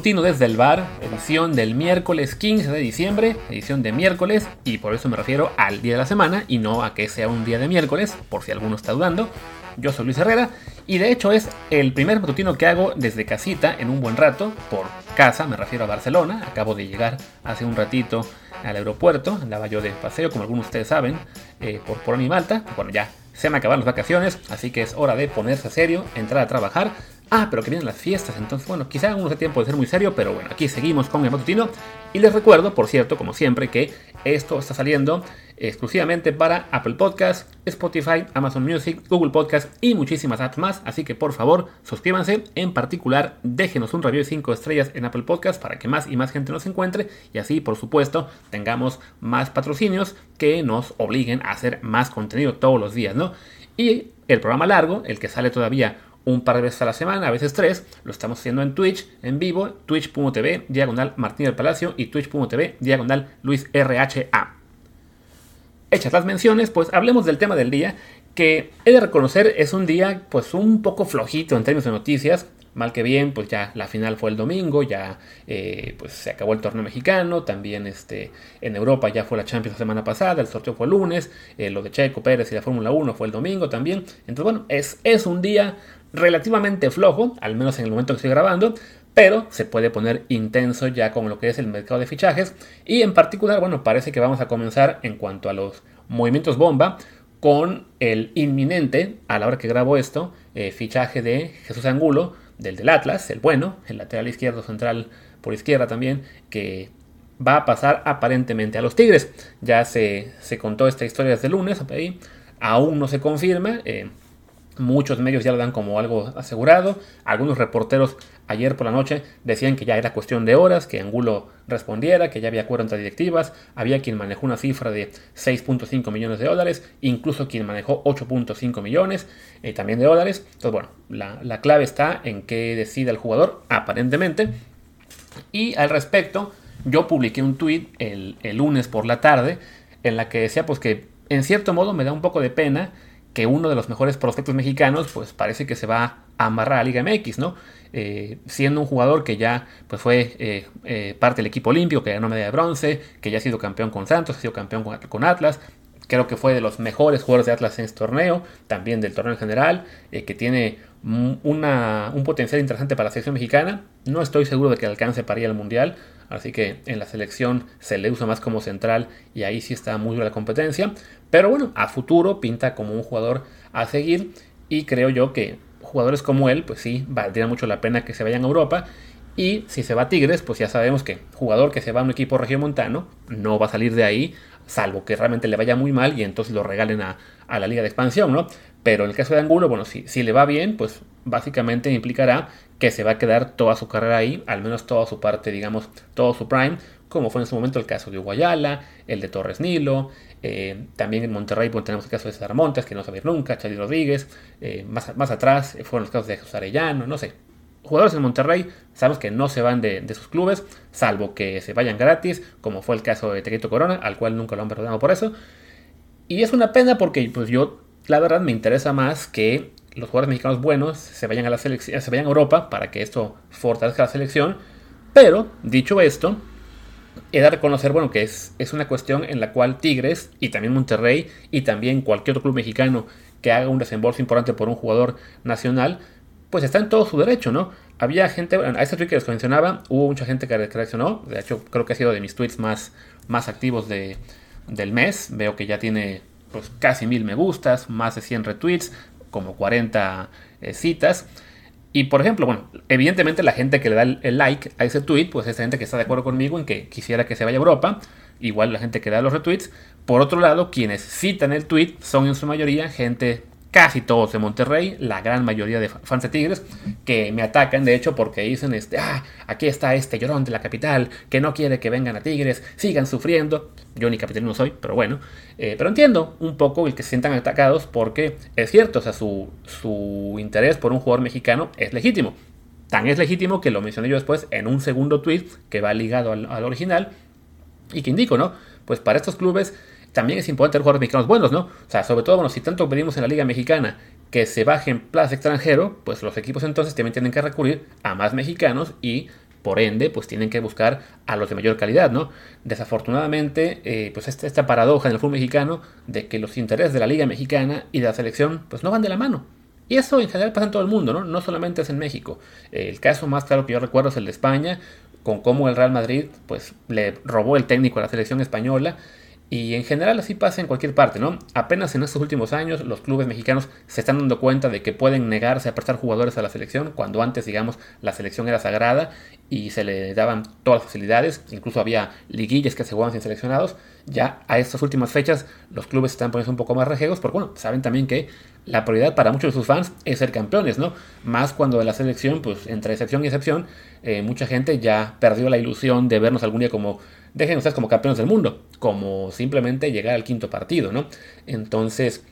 Matutino desde el bar, edición del miércoles 15 de diciembre, edición de miércoles, y por eso me refiero al día de la semana y no a que sea un día de miércoles, por si alguno está dudando. Yo soy Luis Herrera y de hecho es el primer matutino que hago desde casita en un buen rato, por casa, me refiero a Barcelona, acabo de llegar hace un ratito al aeropuerto, andaba yo de paseo como algunos de ustedes saben, eh, por, por mi Malta, bueno ya se me acabaron las vacaciones, así que es hora de ponerse serio, entrar a trabajar, Ah, pero que vienen las fiestas, entonces bueno, quizá no sea tiempo de ser muy serio, pero bueno, aquí seguimos con el matutino. Y les recuerdo, por cierto, como siempre, que esto está saliendo exclusivamente para Apple Podcasts, Spotify, Amazon Music, Google Podcasts y muchísimas apps más. Así que por favor, suscríbanse. En particular, déjenos un review de 5 estrellas en Apple Podcasts para que más y más gente nos encuentre. Y así, por supuesto, tengamos más patrocinios que nos obliguen a hacer más contenido todos los días, ¿no? Y el programa largo, el que sale todavía un par de veces a la semana, a veces tres. Lo estamos haciendo en Twitch, en vivo, twitch.tv, diagonal Martín del Palacio y twitch.tv, diagonal Luis RHA. Hechas las menciones, pues hablemos del tema del día, que he de reconocer es un día pues un poco flojito en términos de noticias. Mal que bien, pues ya la final fue el domingo, ya eh, pues se acabó el torneo mexicano, también este, en Europa ya fue la Champions la semana pasada, el sorteo fue el lunes, eh, lo de Checo Pérez y la Fórmula 1 fue el domingo también. Entonces bueno, es, es un día relativamente flojo, al menos en el momento que estoy grabando, pero se puede poner intenso ya con lo que es el mercado de fichajes y en particular, bueno, parece que vamos a comenzar en cuanto a los movimientos bomba con el inminente, a la hora que grabo esto, eh, fichaje de Jesús Angulo, del del Atlas, el bueno, el lateral izquierdo central por izquierda también, que va a pasar aparentemente a los Tigres. Ya se, se contó esta historia desde el lunes, aún no se confirma. Eh, Muchos medios ya lo dan como algo asegurado. Algunos reporteros ayer por la noche decían que ya era cuestión de horas, que Angulo respondiera, que ya había acuerdo entre directivas. Había quien manejó una cifra de 6.5 millones de dólares, incluso quien manejó 8.5 millones eh, también de dólares. Entonces, bueno, la, clave está en qué decide el jugador, aparentemente. Y al respecto, yo publiqué un tweet el, el lunes por la tarde en la que decía pues que en cierto modo me da un poco de pena que uno de los mejores prospectos mexicanos, pues parece que se va a amarrar a Liga MX, ¿no? Eh, siendo un jugador que ya pues, fue eh, eh, parte del equipo olímpico, que ganó medalla de bronce, que ya ha sido campeón con Santos, ha sido campeón con, Atlas, creo que fue de los mejores jugadores de Atlas en este torneo, también del torneo en general, que tiene un potencial interesante para la selección mexicana. No estoy seguro de que alcance para ir al Mundial, así que en la selección se le usa más como central y ahí sí está muy dura la competencia. Pero bueno, a futuro pinta como un jugador a seguir y creo yo que jugadores como él, pues sí, valdría mucho la pena que se vayan a Europa. Y si se va Tigres, pues ya sabemos que jugador que se va a un equipo regiomontano no va a salir de ahí, salvo que realmente le vaya muy mal y entonces lo regalen a, a la liga de expansión, ¿no? Pero en el caso de Angulo, bueno, si, si le va bien, pues básicamente implicará que se va a quedar toda su carrera ahí, al menos toda su parte, digamos, todo su prime, como fue en su momento el caso de Guayala, el de Torres Nilo, eh, también en Monterrey pues, tenemos el caso de César Montes, que no sabía nunca, Charlie Rodríguez, eh, más, más atrás fueron los casos de Jesús Arellano, no sé. Jugadores en Monterrey sabemos que no se van de, sus clubes, salvo que se vayan gratis, como fue el caso de Tequito Corona, al cual nunca lo han perdonado por eso. Y es una pena porque pues yo la verdad me interesa más que los jugadores mexicanos buenos se vayan a la selección, se vayan a Europa para que esto fortalezca la selección. Pero, dicho esto, he de reconocer, bueno, que es, es una cuestión en la cual Tigres y también Monterrey y también cualquier otro club mexicano que haga un desembolso importante por un jugador nacional, pues está en todo su derecho, ¿no? Había gente, a este tweet que les mencionaba, hubo mucha gente que reaccionó, de hecho creo que ha sido de mis tweets más, más activos de, del mes, veo que ya tiene pues casi mil me gustas, más de 100 retweets, como 40 eh, citas. Y por ejemplo, bueno, evidentemente la gente que le da el, like a ese tweet, pues es gente que está de acuerdo conmigo en que quisiera que se vaya a Europa. Igual la gente que da los retweets. Por otro lado, quienes citan el tweet son en su mayoría gente casi todos de Monterrey, la gran mayoría de fans de Tigres, que me atacan de hecho porque dicen, este, ah, aquí está este llorón de la capital, que no quiere que vengan a Tigres, sigan sufriendo. Yo ni capitalino soy, pero bueno. Eh, pero entiendo un poco el que se sientan atacados porque es cierto, o sea, su, su interés por un jugador mexicano es legítimo. Tan es legítimo que lo mencioné yo después en un segundo tweet que va ligado al, al original y que indico, ¿no? Pues para estos clubes también es importante tener jugadores mexicanos buenos, ¿no? O sea, sobre todo, bueno, si tanto venimos en la Liga Mexicana que se baje en plaza extranjero, pues los equipos entonces también tienen que recurrir a más mexicanos y por ende, pues tienen que buscar a los de mayor calidad, ¿no? Desafortunadamente, eh, pues esta, esta paradoja en el fútbol mexicano de que los intereses de la Liga Mexicana y de la selección, pues no van de la mano. Y eso en general pasa en todo el mundo, ¿no? No solamente es en México. el caso más claro que yo recuerdo es el de España, con cómo el Real Madrid, pues le robó el técnico a la selección española y en general así pasa en cualquier parte, ¿no? Apenas en estos últimos años los clubes mexicanos se están dando cuenta de que pueden negarse a prestar jugadores a la selección, cuando antes, digamos, la selección era sagrada y se le daban todas las facilidades, incluso había liguillas que se jugaban sin seleccionados. Ya a estas últimas fechas los clubes están poniendo un poco más rejegos, porque bueno, saben también que la prioridad para muchos de sus fans es ser campeones, ¿no? Más cuando la selección, pues entre excepción y excepción, eh, mucha gente ya perdió la ilusión de vernos algún día como dejen ustedes como campeones del mundo, como simplemente llegar al quinto partido, ¿no? Entonces,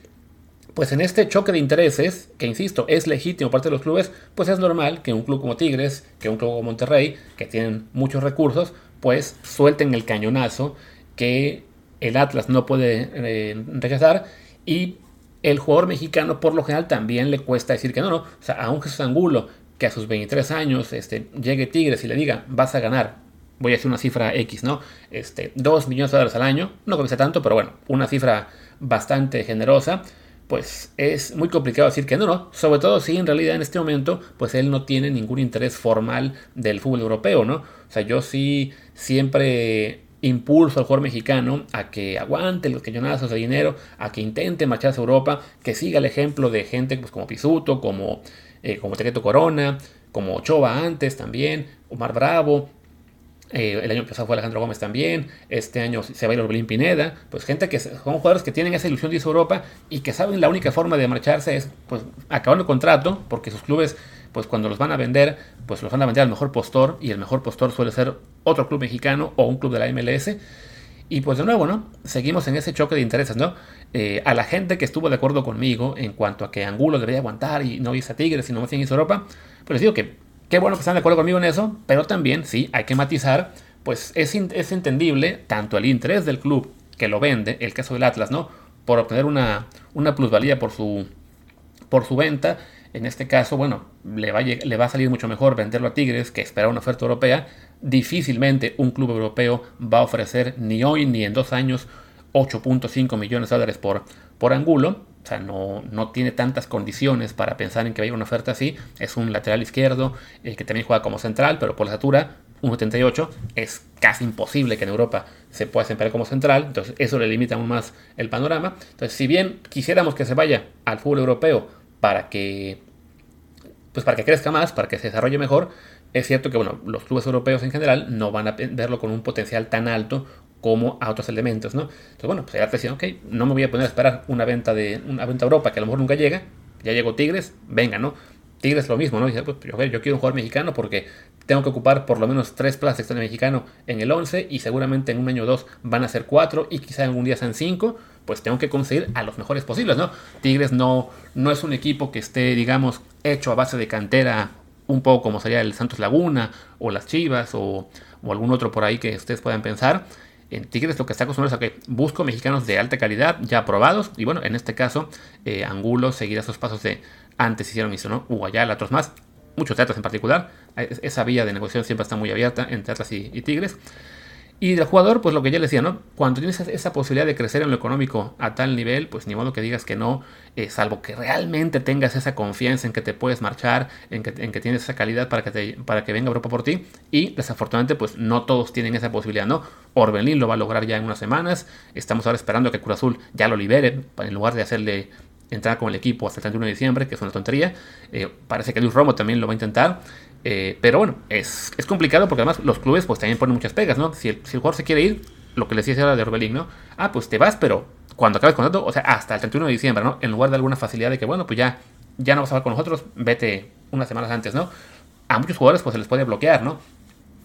pues en este choque de intereses, que insisto, es legítimo parte de los clubes, pues es normal que un club como Tigres, que un club como Monterrey, que tienen muchos recursos, pues suelten el cañonazo que el Atlas no puede eh, rechazar y el jugador mexicano por lo general también le cuesta decir que no, no, o sea, a un Jesús Angulo que a sus 23 años este, llegue Tigres y le diga vas a ganar voy a decir una cifra X, ¿no? Este, 2 millones de dólares al año, no sea tanto, pero bueno, una cifra bastante generosa, pues es muy complicado decir que no, no, sobre todo si en realidad en este momento, pues él no tiene ningún interés formal del fútbol europeo, ¿no? O sea, yo sí siempre impulso al jugador mexicano a que aguante los cañonazos de dinero, a que intente marcharse a Europa, que siga el ejemplo de gente pues, como Pisuto, como, eh, como Tequeto Corona, como Ochoa antes también, Omar Bravo, eh, el año pasado fue Alejandro Gómez también. Este año se va a ir Orbelín Pineda. Pues gente que son jugadores que tienen esa ilusión de irse a Europa y que saben la única forma de marcharse es pues acabando el contrato, porque sus clubes, pues cuando los van a vender, pues los van a vender al mejor postor y el mejor postor suele ser otro club mexicano o un club de la MLS. Y pues de nuevo, ¿no? Seguimos en ese choque de intereses, ¿no? Eh, a la gente que estuvo de acuerdo conmigo en cuanto a que Angulo debería aguantar y no irse a Tigres y no más bien irse a Europa, pues les digo que Qué bueno que están de acuerdo conmigo en eso, pero también, sí, hay que matizar, pues es, es entendible tanto el interés del club que lo vende, el caso del Atlas, ¿no? Por obtener una, una plusvalía por su, por su venta. En este caso, bueno, le va, a, le va a salir mucho mejor venderlo a Tigres que esperar una oferta europea. Difícilmente un club europeo va a ofrecer ni hoy ni en dos años 8.5 millones de dólares por, por Angulo. O sea, no, no, tiene tantas condiciones para pensar en que vaya una oferta así. Es un lateral izquierdo eh, que también juega como central, pero por la estatura, 1.78, es casi imposible que en Europa se pueda desempeñar como central. Entonces, eso le limita aún más el panorama. Entonces, si bien quisiéramos que se vaya al fútbol europeo para que, pues para que crezca más, para que se desarrolle mejor, es cierto que bueno, los clubes europeos en general no van a verlo con un potencial tan alto como a otros elementos, ¿no? Entonces, bueno, pues ya decía, ok, no me voy a poner a esperar una venta de una venta Europa que a lo mejor nunca llega, ya llegó Tigres, venga, ¿no? Tigres lo mismo, ¿no? Dice, pues yo, yo quiero un jugador mexicano porque tengo que ocupar por lo menos tres plazas de mexicano en el 11 y seguramente en un año o dos van a ser cuatro y quizá algún día sean cinco, pues tengo que conseguir a los mejores posibles, ¿no? Tigres no, no es un equipo que esté, digamos, hecho a base de cantera, un poco como sería el Santos Laguna o las Chivas o, o algún otro por ahí que ustedes puedan pensar en Tigres lo que está acostumbrado es que busco mexicanos de alta calidad, ya aprobados. Y bueno, en este caso, eh, Angulo seguirá esos pasos de antes hicieron eso, ¿no? Uguayala, otros más. Muchos teatros en particular. Esa vía de negociación siempre está muy abierta entre Atlas y Tigres. Y del jugador, pues lo que ya le decía, ¿no? Cuando tienes esa posibilidad de crecer en lo económico a tal nivel, pues ni modo que digas que no, eh, salvo que realmente tengas esa confianza en que te puedes marchar, en que, en que tienes esa calidad para que, te, para que venga Europa por ti. Y desafortunadamente, pues no todos tienen esa posibilidad, ¿no? Orbelín lo va a lograr ya en unas semanas. Estamos ahora esperando que Cruz Azul ya lo libere, en lugar de hacerle entrar con el equipo hasta el 31 de diciembre, que es una tontería. Eh, parece que Luis Romo también lo va a intentar. Eh, pero bueno, es, es, complicado porque además los clubes pues también ponen muchas pegas, ¿no? Si el, jugador se quiere ir, lo que les decía ahora de Orbelín, ¿no? Ah, pues te vas, pero cuando acabes el contrato, o sea, hasta el 31 de diciembre, ¿no? En lugar de alguna facilidad de que, bueno, pues ya, ya no vas a hablar con nosotros, vete unas semanas antes, ¿no? A muchos jugadores pues se les puede bloquear, ¿no?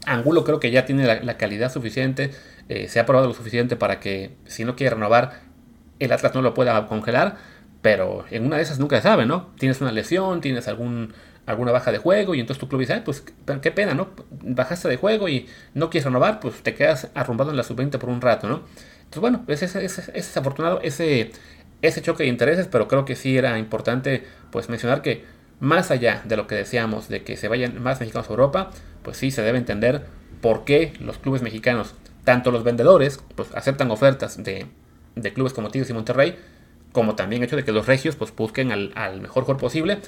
Angulo creo que ya tiene la, calidad suficiente, eh, se ha probado lo suficiente para que si no quiere renovar, el Atlas no lo pueda congelar, pero en una de esas nunca se sabe, ¿no? Tienes una lesión, tienes algún alguna baja de juego y entonces tu club dice, pues qué pena, ¿no? Bajaste de juego y no quieres renovar, pues te quedas arrumbado en la sub-20 por un rato, ¿no? Entonces, bueno, es, es, es, es, desafortunado ese, ese choque de intereses, pero creo que sí era importante pues mencionar que más allá de lo que deseamos de que se vayan más mexicanos a Europa, pues sí se debe entender por qué los clubes mexicanos, tanto los vendedores, pues aceptan ofertas de, clubes como Tigres y Monterrey, como también el hecho de que los regios pues busquen al, al mejor jugador posible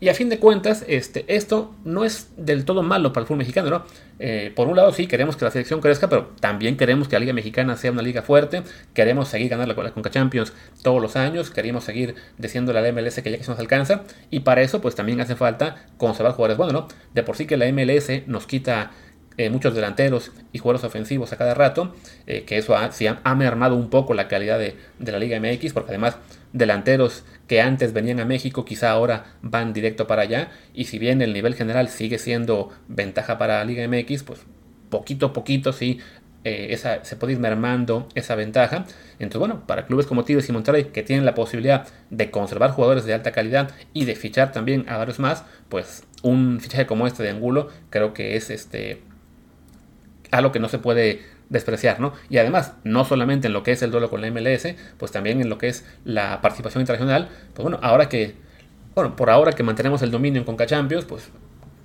y a fin de cuentas, este, esto no es del todo malo para el fútbol mexicano, ¿no? Eh, por un lado, sí, queremos que la selección crezca, pero también queremos que la Liga Mexicana sea una liga fuerte. Queremos seguir ganando la, Conca Champions todos los años. Queremos seguir diciendo la MLS que ya que se nos alcanza. Y para eso, pues también hace falta conservar jugadores buenos, ¿no? De por sí que la MLS nos quita eh, muchos delanteros y jugadores ofensivos a cada rato, eh, que eso ha, ha, mermado un poco la calidad de, de, la Liga MX, porque además delanteros que antes venían a México quizá ahora van directo para allá y si bien el nivel general sigue siendo ventaja para la Liga MX, pues poquito a poquito sí eh, esa, se puede ir mermando esa ventaja. Entonces, bueno, para clubes como Tigres y Monterrey que tienen la posibilidad de conservar jugadores de alta calidad y de fichar también a varios más, pues un fichaje como este de Angulo creo que es este algo que no se puede despreciar, ¿no? Y además, no solamente en lo que es el duelo con la MLS, pues también en lo que es la participación internacional, pues bueno, ahora que, bueno, por ahora que mantenemos el dominio en Conca Champions, pues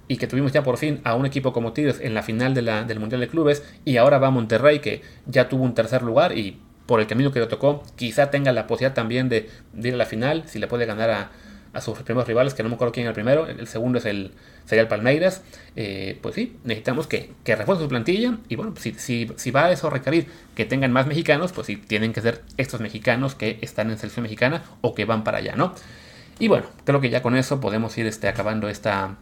y que tuvimos ya por fin a un equipo como Tigres en la final del Mundial de Clubes y ahora va Monterrey que ya tuvo un tercer lugar y por el camino que le tocó quizá tenga la posibilidad también de, de ir a la final si le puede ganar a, a sus primeros rivales, que no me acuerdo quién es el primero, el segundo es el, sería el Palmeiras, eh, pues sí, necesitamos que, que refuerce su plantilla y bueno, si, si, si, va a eso requerir que tengan más mexicanos, pues sí, tienen que ser estos mexicanos que están en selección mexicana o que van para allá, ¿no? Y bueno, creo que ya con eso podemos ir este, acabando esta,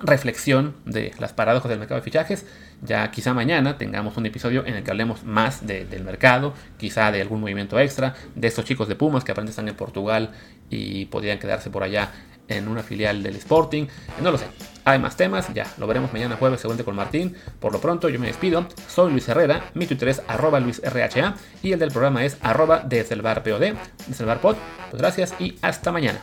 reflexión de las paradojas del mercado de fichajes. Ya quizá mañana tengamos un episodio en el que hablemos más del mercado, quizá de algún movimiento extra, de estos chicos de Pumas que aparentemente están en Portugal y podrían quedarse por allá en una filial del Sporting. No lo sé. Hay más temas, ya lo veremos mañana jueves según con Martín. Por lo pronto yo me despido. Soy Luis Herrera, mi Twitter es arroba luisrha y el del programa es arroba desde el bar POD, desde el bar pod. Pues gracias y hasta mañana.